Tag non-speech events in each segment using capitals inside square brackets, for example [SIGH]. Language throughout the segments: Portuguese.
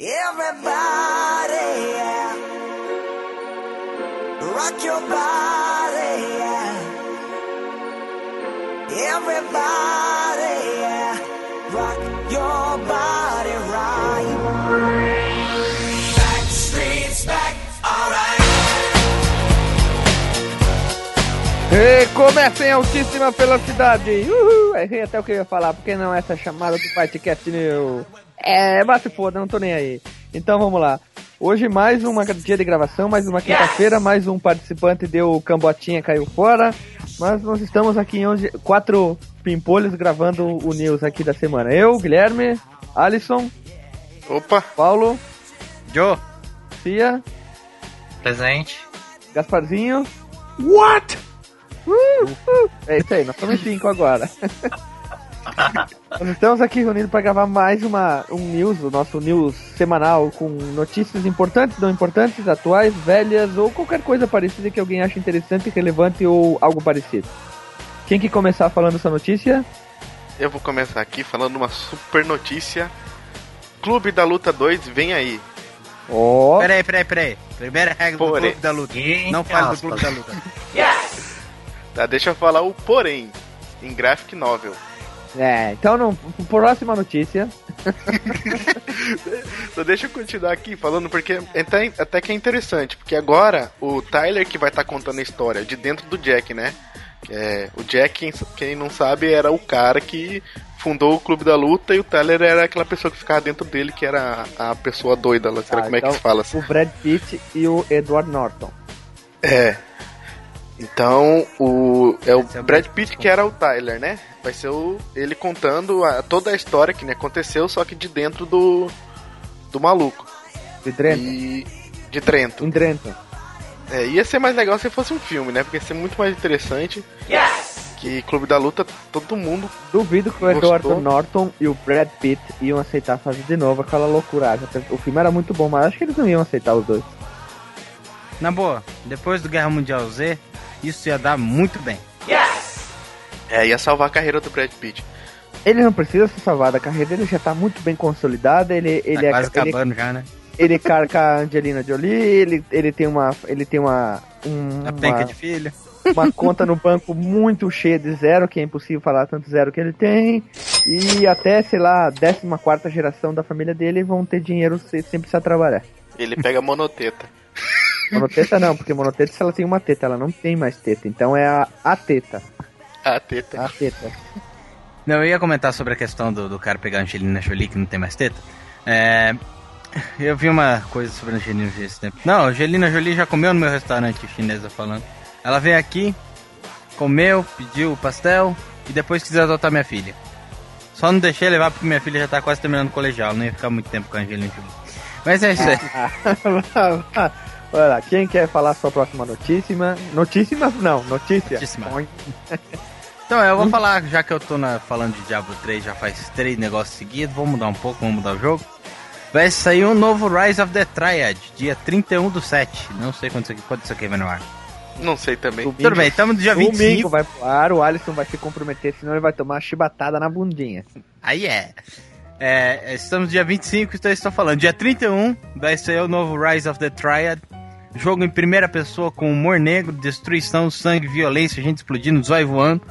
Everybody, yeah. Rock your body, yeah. Everybody, Em altíssima velocidade. Uhul! Errei até o que eu ia falar, porque não essa chamada do Fightcast New. É, mas se foda, não tô nem aí. Então vamos lá. Hoje mais um dia de gravação, mais uma quinta-feira, mais um participante deu cambotinha, caiu fora. Mas nós estamos aqui hoje, quatro pimpolhos gravando o news aqui da semana. Eu, Guilherme, Alisson, Opa, Paulo, Joe, Cia, presente. Gasparzinho. What? Uh, uh. É isso aí, nós estamos em cinco agora. nós estamos aqui reunidos para gravar mais uma, um news, o nosso news semanal com notícias importantes, não importantes, atuais, velhas ou qualquer coisa parecida que alguém ache interessante, relevante ou algo parecido. Quem que começar falando essa notícia? eu vou começar aqui falando uma super notícia. Clube da Luta 2, vem aí. Ó, Peraí, peraí, peraí. Primeira regra do Porém. Clube da Luta. Não fale do Clube da Luta. Tá, deixa eu falar o porém em graphic novel. é, então não, próxima notícia. [LAUGHS] Só deixa eu continuar aqui falando porque é até, até que é interessante, porque agora o Tyler que vai estar contando a história de dentro do Jack, né? É, o Jack, quem, quem não sabe, era o cara que fundou o Clube da Luta e o Tyler era aquela pessoa que ficava dentro dele, que era a, a pessoa doida lá. Será Ah, como é então, que se fala? assim? O Brad Pitt e o Edward Norton. É. Então, o é o é Brad Pitt que era o Tyler, né? Vai ser o, ele contando a- toda a história que né, aconteceu, só que de dentro do do maluco. De Trenton. E de Trento. Em Trenton. É, ia ser mais legal se fosse um filme, né? Porque ia ser muito mais interessante. Que Clube da Luta, todo mundo. Duvido que o? Edward Norton e o Brad Pitt iam aceitar fazer de novo aquela loucuragem. O filme era muito bom, mas acho que eles não iam aceitar os dois. Na boa, depois do Guerra Mundial Z, isso ia dar muito bem. É, ia salvar a carreira do Brad Pitt. Ele não precisa se salvar da carreira dele, já tá muito bem consolidado. Ele, ele, tá é, quase ele, acabando já, né? ele carca a Angelina Jolie, ele, ele tem uma. Ele tem uma. um- A penca uma, de filho. uma conta no banco muito cheia de zero, que é impossível falar tanto zero que ele tem. E até, sei lá, a 14 geração da família dele vão ter dinheiro sem, sem precisar trabalhar. Ele pega monoteta. Monoteta não, porque monoteta se ela tem uma teta, ela não tem mais teta. Então é a, a teta. A teta. A teta. Não, eu ia comentar sobre a questão do, do cara pegar a Angelina Jolie, que não tem mais teta. É, eu vi uma coisa sobre a Angelina Jolie esse tempo. Não, a Angelina Jolie já comeu no meu restaurante chinesa falando. Ela veio aqui, comeu, pediu o pastel e depois quis adotar minha filha. Só não deixei levar porque minha filha já tá quase terminando o colegial, não ia ficar muito tempo com a Angelina Jolie. Mas é isso aí. [LAUGHS] [LAUGHS] Olha lá, quem quer falar sua próxima notícia? Notícia? Não, notícia. Notícia. [LAUGHS] Então, eu vou falar, já que eu tô na- falando de Diablo 3 já faz três negócios seguidos, vamos mudar um pouco, vamos mudar o jogo. Vai sair um novo Rise of the Triad, dia 31 do 7. Não sei quando isso aqui, quando isso aqui vai no ar. Não sei também. Domingo. Tudo bem, estamos no dia Domingo 25. vai pro ar, o Alisson vai se comprometer, senão ele vai tomar uma chibatada na bundinha. Aí é. É. Estamos no dia 25, então estou falando. Dia 31 vai ser o novo Rise of the Triad. Jogo em primeira pessoa com humor negro, destruição, sangue, violência, gente explodindo, zóio voando.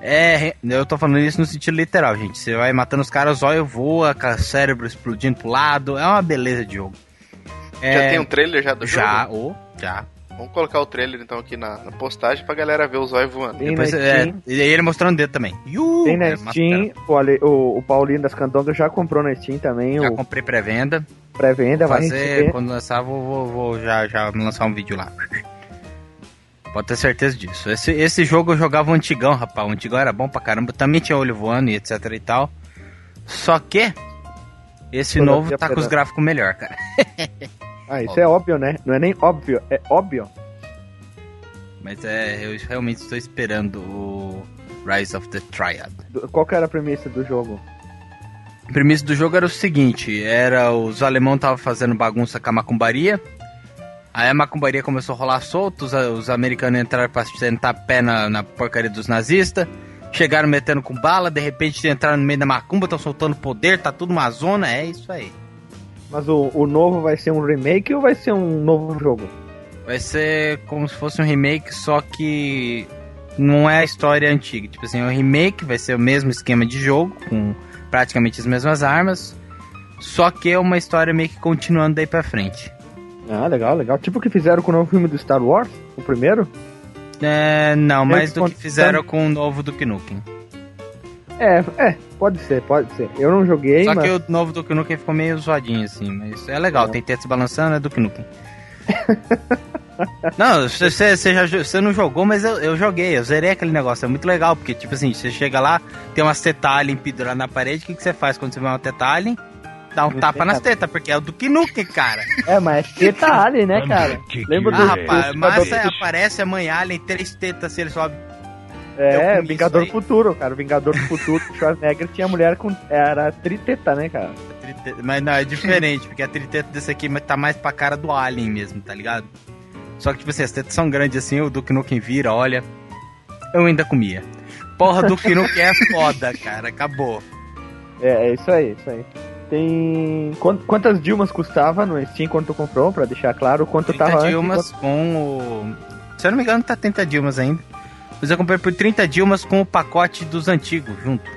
É, eu tô falando isso no sentido literal, gente. Você vai matando os caras, zóio voa, cérebro explodindo pro lado. É uma beleza de jogo. Já É, tem um trailer já do Já, jogo? ou, já. Vamos colocar o trailer então aqui na, na postagem pra galera ver o zóio voando. Tem Depois, é, Steam. e aí ele mostrando o dedo também. Iu, Tem na é, Steam, o, Ale- o, o Paulinho das Candongas já comprou na Steam também, Já o comprei pré-venda. pré-venda, vai fazer, quando lançar, vou, vou, vou já, já lançar um vídeo lá. Pode ter certeza disso. Esse, esse jogo eu jogava o antigão, rapaz. O antigão era bom pra caramba. Também tinha olho voando e etc e tal. Só que esse Toda novo tá com os gráficos melhor, cara. [LAUGHS] Ah, isso é óbvio, né? Não é nem óbvio, é óbvio. Mas é, eu realmente estou esperando o Rise of the Triad. Qual que era a premissa do jogo? A premissa do jogo era o seguinte: era os alemão estavam fazendo bagunça com a macumbaria. Aí a macumbaria começou a rolar solto, os, os americanos entraram pra sentar pé na, na porcaria dos nazistas. Chegaram metendo com bala, de repente entraram no meio da macumba, estão soltando poder, tá tudo uma zona, é isso aí. Mas o, o novo vai ser um remake ou vai ser um novo jogo? Vai ser como se fosse um remake, só que não é a história antiga. Tipo assim, o remake vai ser o mesmo esquema de jogo, com praticamente as mesmas armas, só que é uma história meio que continuando daí pra frente. Ah, legal, legal. Tipo o que fizeram com o novo filme do Star Wars, o primeiro? É, não, mais do que fizeram com o novo Duke Nukem. É, é, pode ser, pode ser. Eu não joguei, Só mas... que o novo Duke Nukem ficou meio zoadinho assim, mas é legal, É. tem teto se balançando, é Duke Nukem. [LAUGHS] não, você, você, você já, você não jogou, mas eu, eu joguei, eu zerei aquele negócio, é muito legal, porque tipo assim, você chega lá, tem umas teta alien penduradas na parede, o que, que você faz quando você vê uma teta alien? Dá um tapa nas tetas, porque é o Duke Nukem, cara. É, mas teta alien, né, cara? Lembra do... Ah, do- rapaz, do- mas do- aparece a mãe alien, três tetas, se ele sobe. É, comi Vingador do Futuro, cara. O Vingador do Futuro, o Schwarzenegger tinha mulher com... Era triteta, né, cara? Triteta- Mas não, é diferente, porque a triteta desse aqui tá mais pra cara do Alien mesmo, tá ligado? Só que, tipo assim, as tetas são grandes assim, o Duke Nukem vira, olha. Eu ainda comia. Porra, Duke Nukem é foda, [LAUGHS] cara, acabou. É, é isso aí, isso aí. Tem... Quant- Quantas Dilmas custava no Steam quando tu comprou, pra deixar claro quanto 30 tava antes e Dilmas com o. Se eu não me engano, tá 30 Dilmas ainda. Mas eu comprei por 30 Dilmas com o pacote dos antigos junto.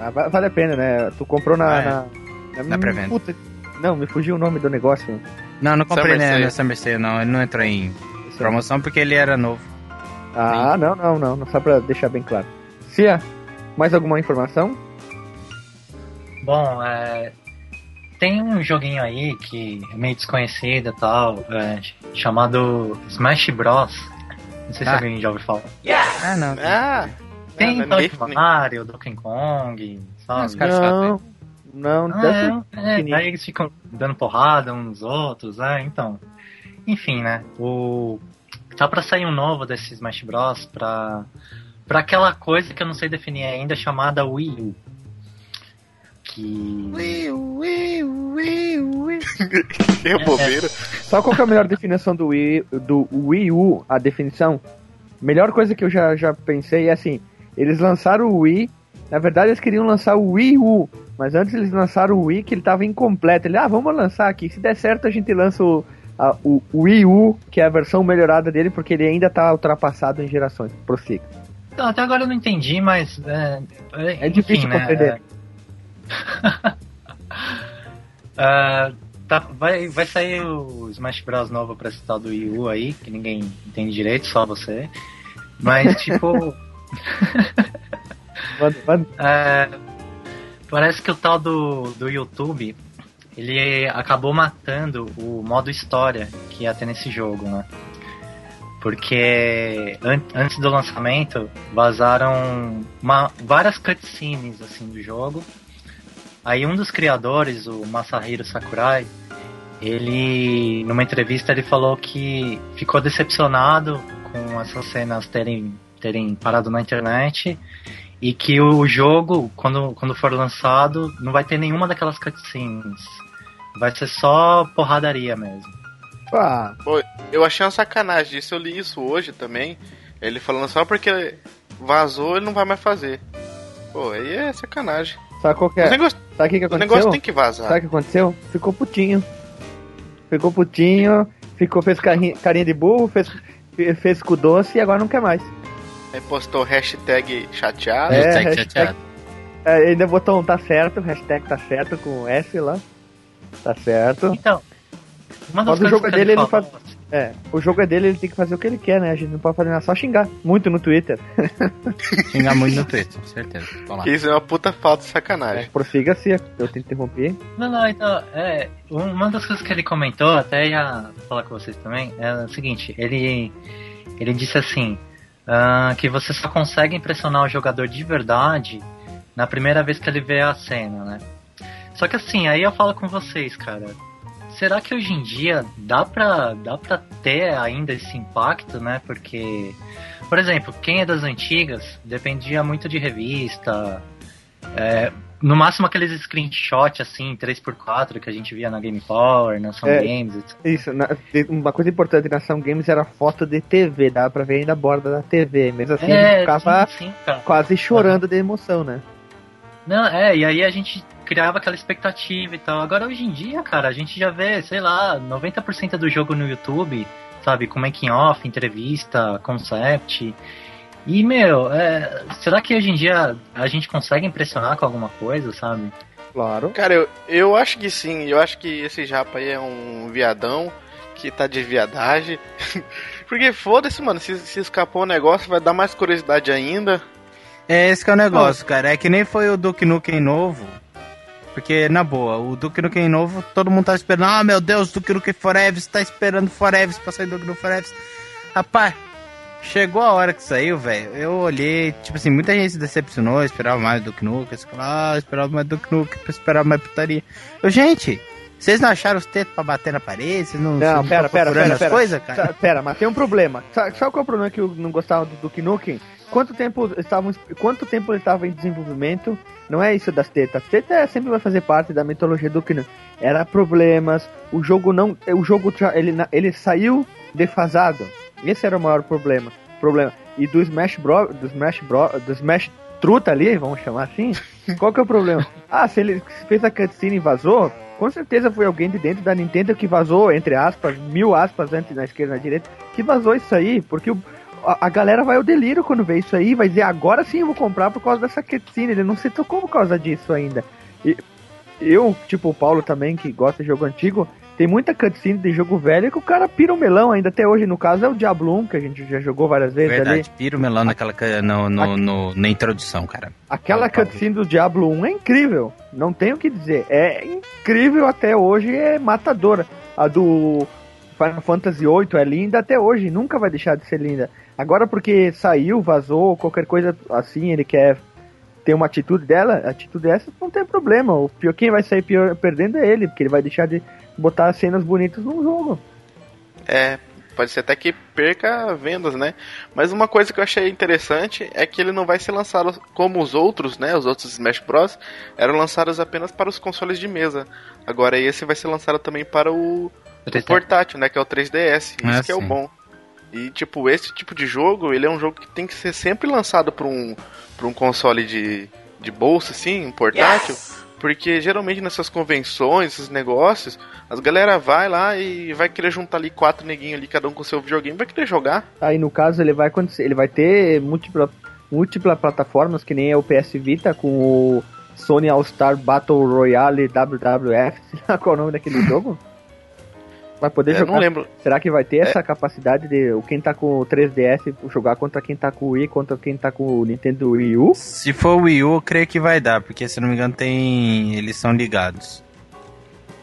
Ah, va- vale a pena, né? Tu comprou na. Ah, é. na, na, Na pré-venda. Puta, Não, me fugiu o nome do negócio. Não, não comprei Summer né, na Summer Sale, não. Ele não entrou em promoção porque ele era novo. Ah, não, não, não, não. Só pra deixar bem claro. Cia, mais alguma informação? Bom, é, tem um joguinho aí que é meio desconhecido e tal, é, chamado Smash Bros. Não sei se Ah. alguém já ouviu falar. Ah, não. Ah, Tem ah, tal ninguém- de Mario, Donkey Kong, sabe? Os caras chatos, Não, não, Ah, é, é, aí eles ficam dando porrada uns nos outros, é, então. Enfim, né? O tá pra sair um novo desse Smash Bros pra para aquela coisa que eu não sei definir ainda chamada Wii U. Que que [LAUGHS] bobeira. Sabe qual que é a melhor definição do Wii, do Wii U? A definição? Melhor coisa que eu já, já pensei é assim: eles lançaram o Wii, na verdade eles queriam lançar o Wii U, mas antes eles lançaram o Wii que ele tava incompleto. Ele, ah, vamos lançar aqui, se der certo a gente lança o, a- o Wii U, que é a versão melhorada dele, porque ele ainda tá ultrapassado em gerações. Prossiga. Então, até agora eu não entendi, mas é, É difícil enfim, né, compreender. [LAUGHS] Ah, tá, vai, vai sair o Smash Bros novo pra esse tal do Wii U aí, que ninguém entende direito, só você. Mas [LAUGHS] tipo, [LAUGHS] é, parece que o tal do, do YouTube ele acabou matando o modo história que ia ter nesse jogo, né? Porque an- antes do lançamento vazaram uma- várias cutscenes assim do jogo. Aí um dos criadores, o Masahiro Sakurai, ele numa entrevista ele falou que ficou decepcionado com essas cenas terem terem parado na internet e que o jogo quando quando for lançado não vai ter nenhuma daquelas cutscenes. Vai ser só porradaria mesmo. Ah, Eu achei uma sacanagem disso, eu li isso hoje também. Ele falando só porque vazou ele não vai mais fazer. Pô, aí é sacanagem. Sabe qual que é? negócios, Sabe o que, que aconteceu? negócios tem que vazar. Sabe o que aconteceu? Ficou putinho. Ficou putinho, ficou, fez carinha, carinha de burro, fez, fe- fez com doce e agora não quer mais. Aí postou hashtag chateado. É, Hashtag hashtag- chateado. É, ainda botou um tá certo, hashtag tá certo com S lá. Tá certo. Então, uma das Mas o jogo coisas que dele, ele falou- É, o jogo é dele, ele tem que fazer o que ele quer, né? A gente não pode fazer nada, só xingar. Muito no Twitter. [LAUGHS] Xingar muito no Twitter, com certeza. Vamos lá. Que isso é uma puta falta de É, sacanagem. prossiga se eu te interrompi. Não, não, então, é, uma das coisas que ele comentou, até ia falar com vocês também, é o seguinte, ele, ele disse assim, ah, que você só consegue impressionar o jogador de verdade na primeira vez que ele vê a cena, né? Só que assim, aí eu falo com vocês, cara, será que hoje em dia dá pra, dá pra ter ainda esse impacto, né? Porque, por exemplo, quem é das antigas dependia muito de revista, é, no máximo aqueles screenshots assim, 3x4 que a gente via na Game Power, na Sound É. Games, etc. Isso, na- uma coisa importante na Ação Games era foto de TV, dava pra ver ainda a borda da TV. Mesmo assim, a gente ficava sim, sim, quase chorando de emoção, né? Não, é, e aí a gente criava aquela expectativa e tal. Agora hoje em dia, cara, a gente já vê, sei lá, 90% do jogo no YouTube, sabe, com making off, entrevista, concept. E, meu, é, será que hoje em dia a gente consegue impressionar com alguma coisa, sabe? Claro. Cara, eu, eu acho que sim. Eu acho que esse japa aí é um viadão que tá de viadagem. [LAUGHS] Porque foda-se, mano. Se, se escapou o negócio, vai dar mais curiosidade ainda. É esse que é o negócio, cara. É que nem foi o Duke Nukem novo. Porque, na boa, o Duke Nukem novo, todo mundo tá esperando. Ah, meu Deus, Duke Nukem Forever, tá esperando Forever pra sair Duke Nukem Forever. Rapaz, chegou a hora que saiu, velho. Eu olhei, tipo assim, muita gente se decepcionou, esperava mais Duke Nukem. Ah, esperava mais Duke Nukem, esperava mais putaria. Eu, gente, vocês não acharam os tetos pra bater na parede? Vocês não, Não, pera, tão pera, pera, pera. coisas, cara? Pera, mas tem um problema. Sabe, sabe qual é o problema que eu não gostava do Duke Nukem? Quanto tempo estavam, quanto tempo ele estava em desenvolvimento? Não é isso das tetas. Teta é- sempre vai fazer parte da mitologia do Nukem. Era problemas, o jogo não, o jogo ele ele saiu defasado. Esse era o maior problema. Problema. E do Smash Bros, do Smash Bros, do Smash Truta ali, vamos chamar assim. [LAUGHS] Qual que é o problema? Ah, se ele fez a cutscene e vazou, com certeza foi alguém de dentro da Nintendo que vazou, entre aspas, mil aspas antes na esquerda e na direita, que vazou isso aí, porque o- a, a galera vai ao delírio quando vê isso aí, vai dizer, agora sim eu vou comprar por causa dessa cutscene, ele não se tocou por causa disso ainda. E eu, tipo o Paulo também, que gosta de jogo antigo, tem muita cutscene de jogo velho que o cara pira o melão ainda até hoje, no caso é o Diablo 1, que a gente já jogou várias vezes ali. Verdade, pira o melão naquela, no, no, no- na introdução, cara. Aquela Paulo. cutscene do Diablo 1 é incrível. Não tenho o que dizer. É incrível até hoje, é matadora. A do Final Fantasy VIII é linda até hoje, nunca vai deixar de ser linda. Agora porque saiu, vazou, qualquer coisa assim, ele quer ter uma atitude dela, atitude dessa, não tem problema. O pior quem vai sair pior, perdendo é ele, porque ele vai deixar de botar cenas bonitas no jogo. É, pode ser até que perca vendas, né? Mas uma coisa que eu achei interessante é que ele não vai ser lançado como os outros, né? Os outros Smash Bros. eram lançados apenas para os consoles de mesa. Agora esse vai ser lançado também para o, o portátil, né? Que é o 3DS. Isso Ah, que é o bom. E tipo, esse tipo de jogo, ele é um jogo que tem que ser sempre lançado para um, pra um console de, de bolsa, assim, um portátil. Porque geralmente nessas convenções, esses negócios, as galera vai lá e vai querer juntar ali quatro neguinhos ali, cada um com seu videogame, vai querer jogar. Aí no caso ele vai acontecer, ele vai ter múltipla, múltipla plataformas, que nem é o PS Vita com o Sony All Star Battle Royale WWF, [LAUGHS] sei lá qual é o nome daquele jogo. Vai poder Eu jogar. não lembro. Será que vai ter essa capacidade de o quem tá com o 3DS jogar contra quem tá com o Wii, contra quem tá com o Nintendo Wii U? Se for o Wii U, eu creio que vai dar, porque se não me engano tem. Eles são ligados.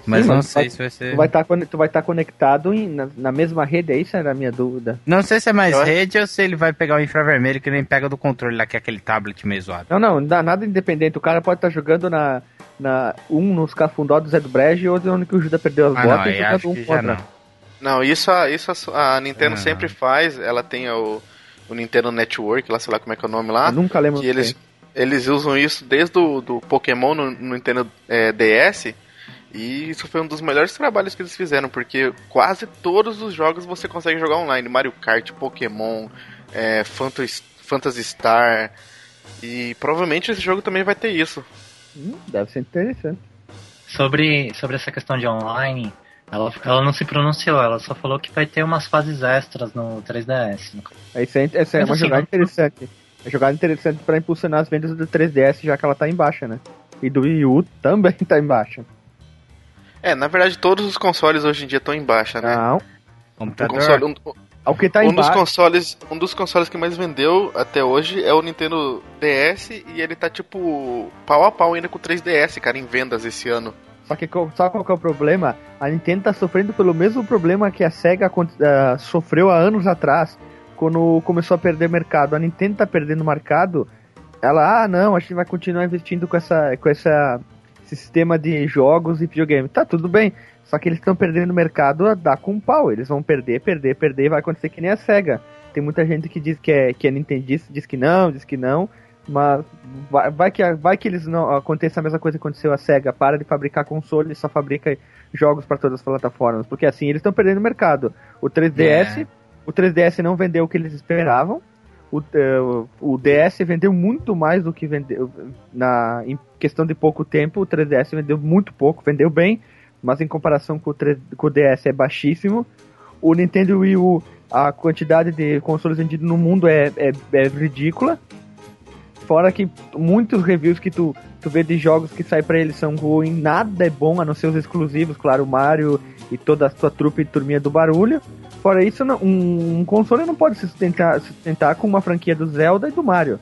Mas Sim, não sei vai- se vai ser. Tu vai estar tu vai estar conectado em- na, na mesma rede, é isso era a minha dúvida. Não sei se é mais Eu acho- rede ou se ele vai pegar o infravermelho que nem pega do controle lá, que é aquele tablet meio zoado. Não, não, não dá nada independente. O cara pode estar jogando na, na um nos cafundó do Zé do Brejo e outro onde que o Judas perdeu as Ah, não, botas e aí jogando acho um contra. não. Não, isso a, isso a, a Nintendo Ah. sempre faz. Ela tem o, o Nintendo Network, lá sei lá como é que é o nome lá. Eu nunca lembro. que eles, eles usam isso desde o do Pokémon no, no Nintendo é, DS. E isso foi um dos melhores trabalhos que eles fizeram, porque quase todos os jogos você consegue jogar online. Mario Kart, Pokémon, é, Phantasy, Star. E provavelmente esse jogo também vai ter isso. Hum, deve ser interessante. Sobre, sobre essa questão de online, ela, ela não se pronunciou, ela só falou que vai ter umas fases extras no 3DS. É, Isso é, essa é Mas uma assim, jogada não- interessante. É uma jogada interessante pra impulsionar as vendas do 3DS, já que ela tá em baixa, né? E do Wii U também [LAUGHS] tá em baixa. É, na verdade todos os consoles hoje em dia estão em baixa, né? Não. O Computador. console, um, O que tá um em dos baixa. consoles, um dos consoles que mais vendeu até hoje é o Nintendo DS e ele tá tipo pau a pau ainda com o 3DS, cara, em vendas esse ano. Só que sabe qual que é o problema? A Nintendo tá sofrendo pelo mesmo problema que a SEGA ah, sofreu há anos atrás, quando começou a perder mercado. A Nintendo tá perdendo mercado. Ela, ah, não, a gente vai continuar investindo com essa, com essa sistema de jogos e videogame. Tá tudo bem. Só que eles estão perdendo mercado a dar com pau. Eles vão perder, perder, perder. e Vai acontecer que nem a SEGA. Tem muita gente que diz que é, que é nintendista, diz que não, diz que não. Mas vai, vai que, vai que eles não aconteça a mesma coisa que aconteceu a SEGA, para de fabricar console e só fabrica jogos para todas as plataformas, porque assim eles estão perdendo mercado. O 3DS, É. o 3DS não vendeu o que eles esperavam. O, eh, o- DS vendeu muito mais do que vendeu na em questão de pouco tempo. O 3DS vendeu muito pouco, vendeu bem, mas em comparação com o, 3 com o DS é baixíssimo. O Nintendo Wii U, a quantidade de consoles vendidos no mundo é, é, é ridícula. Fora que muitos reviews que tu, tu vê de jogos que saem pra eles são ruins, nada é bom a não ser os exclusivos, claro, o Mario e toda a sua trupe e turminha do barulho. Fora isso, não- um, um console não pode se sustentar, sustentar com uma franquia do Zelda e do Mario.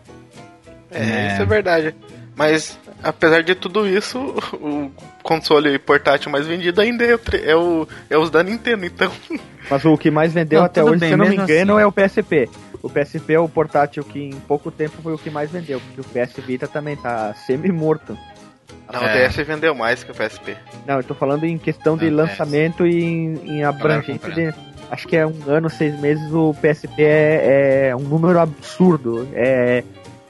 É, É. isso é verdade. Mas, apesar de tudo isso, [LAUGHS] o console portátil mais vendido ainda é o, é o, é os da Nintendo, então. [LAUGHS] Mas o que mais vendeu Não, até hoje, bem, se eu não me engano, assim. é o PSP. O PSP é o portátil que em pouco tempo foi o que mais vendeu, porque o PS Vita também tá semi-morto. Não, É. o DS vendeu mais que o PSP. Não, eu tô falando em questão de Não, lançamento e em, em abrangência de. Acho que é um ano, seis meses, o PSP é, é um número absurdo. É,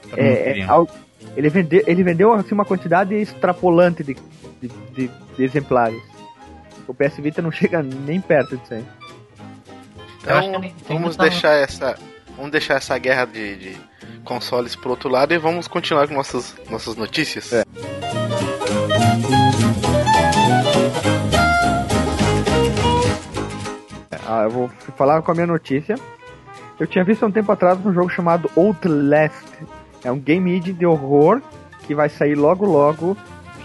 mundo é, é algo- ele, vendeu, ele vendeu assim, uma quantidade extrapolante de, de, de- de exemplares. O PS Vita não [LAUGHS] chega nem perto disso aí. Então, vamos deixar essa. Vamos deixar essa guerra de, de consoles pro outro lado e vamos continuar com nossas, nossas notícias. É. Ah, eu vou falar com a minha notícia. Eu tinha visto há um tempo atrás um jogo chamado Outlast. É um game indie de horror que vai sair logo logo.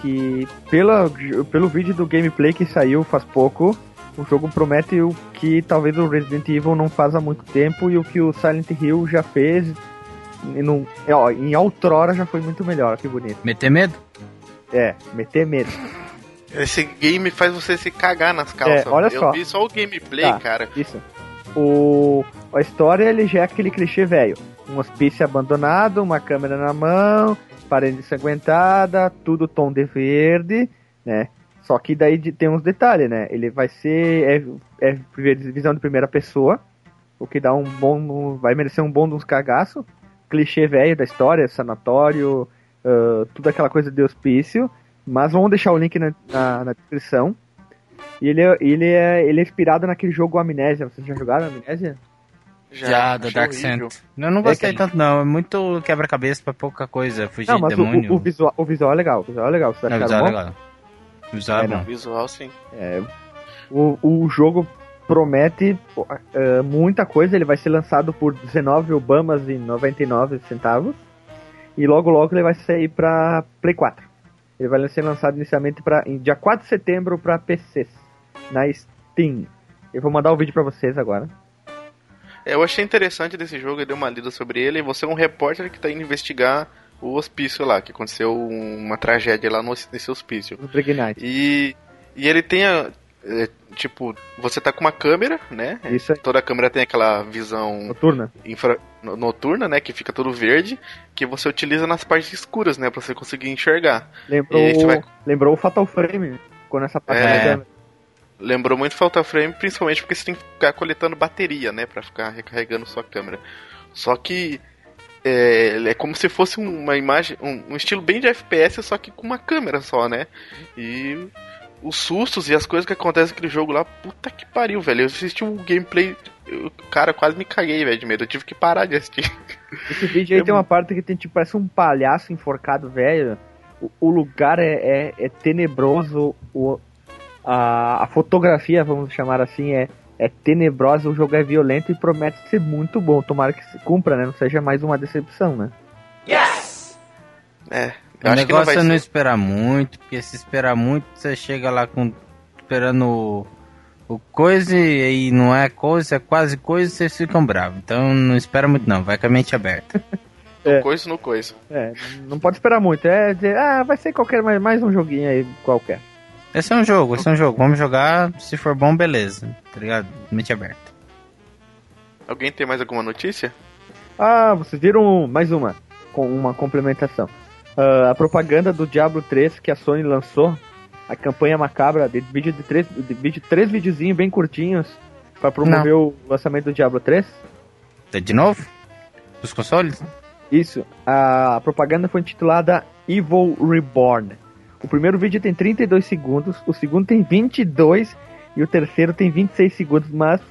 Que pela, pelo vídeo do gameplay que saiu faz pouco, o jogo promete o que talvez o Resident Evil não faz há muito tempo e o que o Silent Hill já fez. É, ó, em outrora já foi muito melhor, que bonito. Meter medo? É, meter medo. Esse game faz você se cagar nas calças. É, olha Eu só. vi só o gameplay, Tá. cara. Isso. O, a história ele já é aquele clichê velho. Um hospício abandonado, uma câmera na mão, parede ensanguentada, tudo tom de verde, né? Só que daí tem uns detalhes, né? Ele vai ser é, é visão de primeira pessoa, o que dá um bom, vai merecer um bom de uns cagaço. Clichê velho da história, sanatório, ah, tudo aquela coisa de hospício. Mas vamos deixar o link na, na- na descrição. E ele é, ele, é, ele é inspirado naquele jogo Amnésia. Vocês já jogaram Amnésia? Já, do Dark. Cent. Eu não gostei que- tanto, não. É muito quebra-cabeça pra pouca coisa. Fugir Não, de mas o, demônio. o, o visual, o visual é legal. O visual é legal. Vocês Não, visual é bom? legal. O visual é, É, bom. Visual, sim. É, o, o jogo promete é, muita coisa. Ele vai ser lançado por 19 Obamas e 99 centavos. E logo logo ele vai sair pra Play 4. Ele vai ser lançado inicialmente pra, em dia 4 de setembro pra PCs. Na Steam. Eu vou mandar o vídeo pra vocês agora. Eu achei interessante desse jogo, eu dei uma lida sobre ele, e você é um repórter que tá indo investigar o hospício lá, que aconteceu uma tragédia lá no, nesse hospício. No Night. E, e ele tem a. é, tipo, você tá com uma câmera, né? Isso aí. Toda câmera tem aquela visão Noturna. infra, no- noturna, né? Que fica todo verde, que você utiliza nas partes escuras, né? Pra você conseguir enxergar. Lembrou, vai- lembrou o Fatal Frame. Quando essa parte É. Lembrou muito Falta Frame, principalmente porque você tem que ficar coletando bateria, né? Pra ficar recarregando sua câmera. Só que é, é como se fosse uma imagem, um, um estilo bem de FPS, só que com uma câmera só, né? E os sustos e as coisas que acontecem naquele jogo lá, puta que pariu, velho. Eu assisti o gameplay, eu, cara, quase me caguei, velho, de medo. Eu tive que parar de assistir. [LAUGHS] Esse vídeo aí Eu- tem uma parte que tem tipo, parece um palhaço enforcado, velho. O, o lugar é, é, é tenebroso, o, a, a fotografia, vamos chamar assim, é, é tenebrosa, o jogo é violento e promete ser muito bom. Tomara que se cumpra, né? Não seja mais uma decepção, né? É. O Eu não negócio vai é não ser. esperar muito, porque se esperar muito, você chega lá com esperando o, o coisa e aí não é coisa, é quase coisa, vocês ficam bravos. Então não espera muito não, vai com a mente aberta. [LAUGHS] É. Coisa no coisa. É, não pode esperar muito. É dizer, ah, vai ser qualquer mais, mais um joguinho aí qualquer. Esse é um jogo, esse é um jogo. Vamos jogar, se for bom, beleza. Tá ligado? Mente aberta. Alguém tem mais alguma notícia? Ah, vocês viram mais uma, com uma complementação. Ah, a propaganda do Diablo 3 que a Sony lançou, a campanha macabra de vídeo de três, de vídeo, três videozinhos bem curtinhos para promover o lançamento do Diablo 3. Tá de novo? Os consoles? Isso, a propaganda foi intitulada Evil Reborn. O primeiro vídeo tem 32 segundos, o segundo tem 22 e o terceiro tem 26 segundos, mas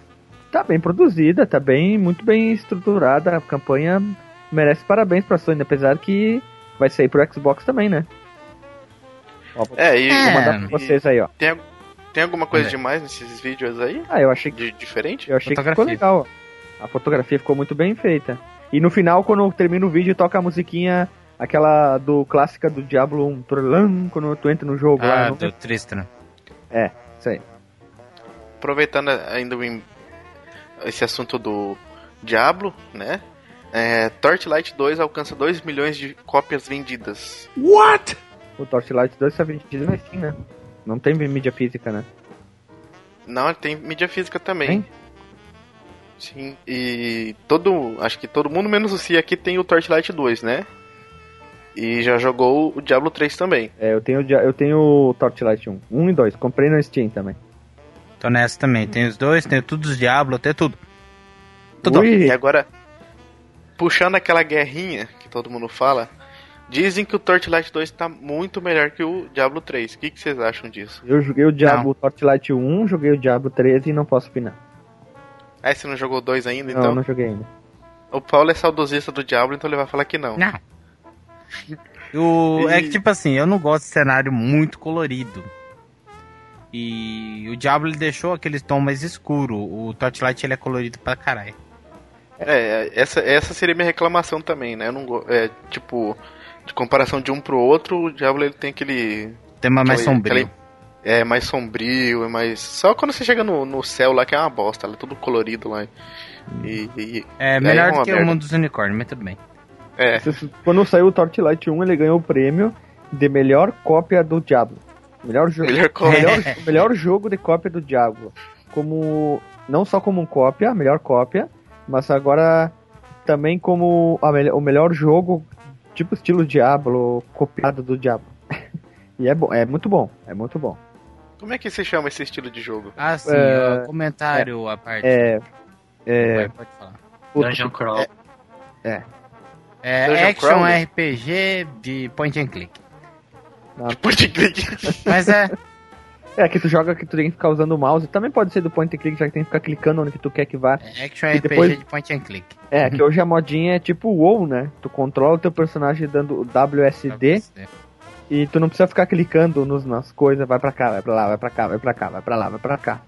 tá bem produzida, tá bem, muito bem estruturada. A campanha merece parabéns pra Sony, apesar que vai sair pro Xbox também, né? Ó, É, e vou É. mandar pra vocês aí, ó. tem, tem alguma coisa É. demais nesses vídeos aí? Ah, eu achei que, De diferente? eu achei que ficou Fotografia. legal. ó. A fotografia ficou muito bem feita. E no final, quando termina o vídeo, toca a musiquinha, aquela do clássica do Diablo 1, Trollan, quando tu entra no jogo lá. Ah, não- do Tristan. É, isso aí. Aproveitando ainda esse assunto do Diablo, né? É, Torchlight 2 alcança 2 milhões de cópias vendidas. O Torchlight 2 tá vendido na Steam, né? Não tem mídia física, né? Não, tem mídia física também. Tem? Sim, e todo. Acho que todo mundo menos o Cia aqui tem o Torchlight 2, né? E já jogou o Diablo 3 também. É, eu tenho, eu tenho o Torchlight 1. 1 e 2. Comprei no Steam também. Tô nessa também. Tem os dois, tem tudo os Diablo, tem tudo. Tudo. Ui, E agora, puxando aquela guerrinha que todo mundo fala, dizem que o Torchlight 2 tá muito melhor que o Diablo 3. O que, que vocês acham disso? eu joguei o Diablo Torchlight 1, joguei o Diablo 13 e não posso opinar. Ah, você não jogou 2 ainda, Não, então? não joguei ainda. O Paulo é saudosista do Diablo, então ele vai falar que não. Não. O, E- É que, tipo assim, eu não gosto de cenário muito colorido. E o Diablo ele deixou aquele tom mais escuro. O Torchlight ele é colorido pra caralho. É, essa, essa seria minha reclamação também, né? Eu não é, tipo, de comparação de um pro outro, o Diablo ele tem aquele Tema mais Aquele- sombrio. aquele- É mais sombrio, é mais. Só quando você chega no, no céu lá que é uma bosta, é tudo colorido lá. E. e- É aí melhor é do que o merda. mundo dos unicórnios, mas tudo bem. É, Quando saiu o Torchlight 1, ele ganhou o prêmio de melhor cópia do Diablo. Melhor jogo. melhor melhor, [LAUGHS] melhor jogo de cópia do Diablo. Como. Não só como cópia, a melhor cópia, mas agora também como a mel- o melhor jogo, tipo estilo Diablo, copiado do Diablo. [LAUGHS] e é bom, é muito bom, é muito bom. Como é que se chama esse estilo de jogo? Ah, sim, É, comentário à parte. É. É. Pode falar. Dungeon Crawl. É Dungeon action? RPG de point and click. De [LAUGHS] point and click. Mas é. É, que tu joga que tu tem que ficar usando o mouse. Também pode ser do point and click, já que tem que ficar clicando onde que tu quer que vá. é action E RPG depois- de point and click. É, que hoje a modinha é tipo WoW, né? Tu controla o teu personagem dando o WSD e tu não precisa ficar clicando nos, nas coisas, vai pra cá, vai pra lá, vai pra cá, vai pra cá, vai pra lá, vai pra cá.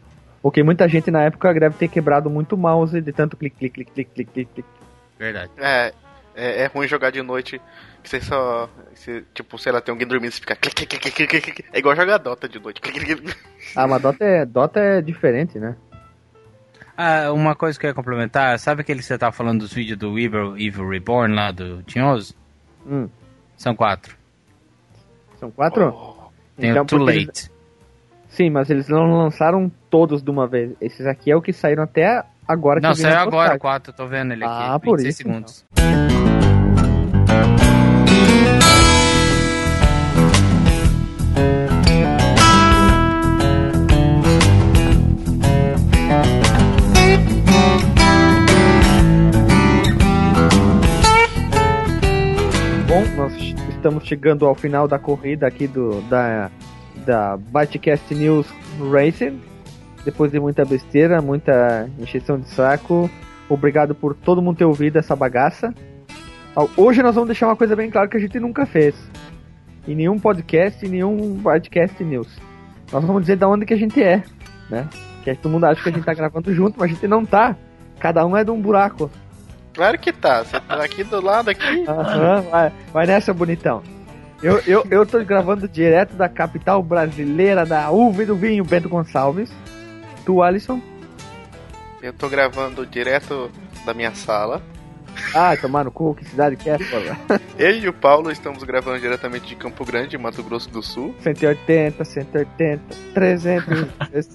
Porque muita gente na época deve ter quebrado muito o mouse de tanto clique, clique, clique, clique, clique, clique. Verdade. É, é, é ruim jogar de noite. Que você só. Você, tipo, sei lá, tem alguém dormindo e você fica. É igual jogar Dota de noite. Ah, mas Dota é, Dota é diferente, né? Ah, uma coisa que eu ia complementar, sabe aquele que você tava falando dos vídeos do Evil, Evil Reborn lá do Tinhoso? Hum, São quatro. são quatro? Tem Então, o Too porque eles- Late. Sim, mas eles não lançaram todos de uma vez. Esses aqui é o que saíram até agora. Não, saiu agora o postagem. 4, eu tô vendo ele aqui. Ah, por 26 isso, segundos. Bom, estamos chegando ao final da corrida aqui do da da Bytecast News Racing. Depois de muita besteira, muita encheção de saco. Obrigado por todo mundo ter ouvido essa bagaça. Hoje nós vamos deixar uma coisa bem clara que a gente nunca fez. Em nenhum podcast, em nenhum Bytecast News. Nós vamos dizer da onde que a gente é, né? Que todo mundo acha que a gente tá gravando junto, mas a gente não tá. Cada um é de um buraco. Claro que tá. Você tá aqui do lado aqui. Aham, vai, vai nessa, bonitão. Eu, eu, eu tô gravando direto da capital brasileira da uva e do vinho, Bento Gonçalves. Tu, Alisson? Eu tô gravando direto da minha sala. Ah, tomar no cu, que cidade que é, porra? [LAUGHS] Eu e o Paulo estamos gravando diretamente de Campo Grande, Mato Grosso do Sul. 180, 180, 300.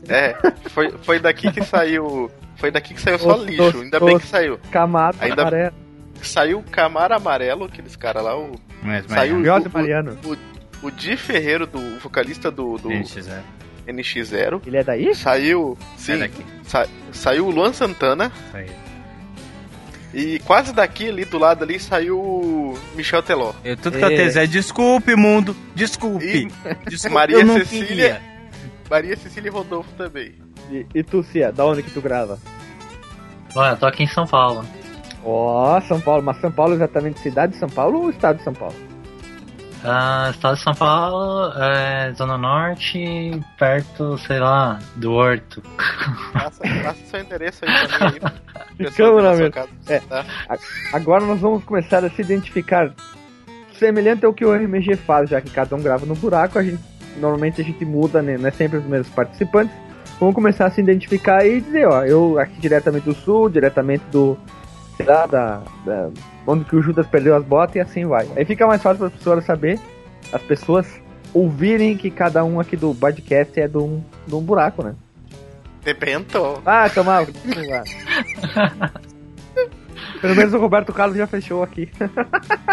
É, foi, foi daqui que saiu. Foi daqui que saiu só Os- lixo. os- Ainda bem que saiu. Camada, Ainda- amarelo. Saiu o Camaro Amarelo, aqueles caras lá, o, Mas, mas Saiu- Miote o- Mariano. o Di Ferreiro, do o vocalista do, do NX0. NX0. Ele é daí? Saiu. Sai Sim, daqui. sa- saiu o Luan Santana. Sai. E quase daqui, ali do lado ali, saiu o Michel Teló. Eu, tudo que eu É. é desculpe, mundo. Desculpe. E Desculpe, Maria eu não Cecília. queria. Maria Cecília e Rodolfo também. E, e tu, Cia, da onde que tu grava? Olha, eu tô aqui em São Paulo. Ó, São Paulo. Mas São Paulo exatamente cidade de São Paulo ou estado de São Paulo? Ah, estado de São Paulo, é, Zona Norte, perto, sei lá, do Horto. Passa, passa seu endereço aí pra mim. Aí, Ficamos na mesma. casa, É. tá? A- Agora nós vamos começar a se identificar semelhante ao que o RMG faz, já que cada um grava no buraco, a gente normalmente a gente muda, né? Não é sempre os mesmos participantes. Vamos começar a se identificar e dizer, ó, eu aqui diretamente do sul, diretamente do. sei lá, da. da- onde que o Judas perdeu as botas e assim vai. Aí fica mais fácil para as pessoas saber, as pessoas ouvirem que cada um aqui do podcast é de um, de um buraco, né? Dependo. Ah, tomar. Pelo menos o Roberto Carlos já fechou aqui.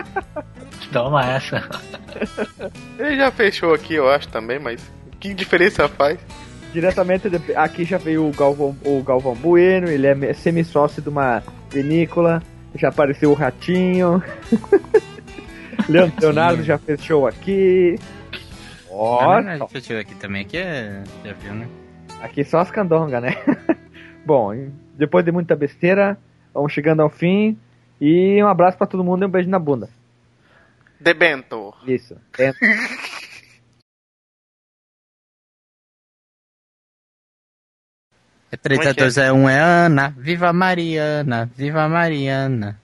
[LAUGHS] Toma essa. Ele já fechou aqui, eu acho também, mas que diferença faz? Diretamente de- aqui já veio o Galvão, o Galvão Bueno, ele é semi-sócio de uma vinícola, já apareceu o Ratinho. [LAUGHS] Leandro Leonardo já fez show aqui. Ó, não, Deixa eu ver aqui também, aqui é. Já viu, né? aqui só as candongas, né? [LAUGHS] Bom, depois de muita besteira, vamos chegando ao fim. E um abraço pra todo mundo e um beijo na bunda. Debento. Isso. [LAUGHS] É. É 3, 2, é 1, é Ana. Viva Mariana, viva Mariana.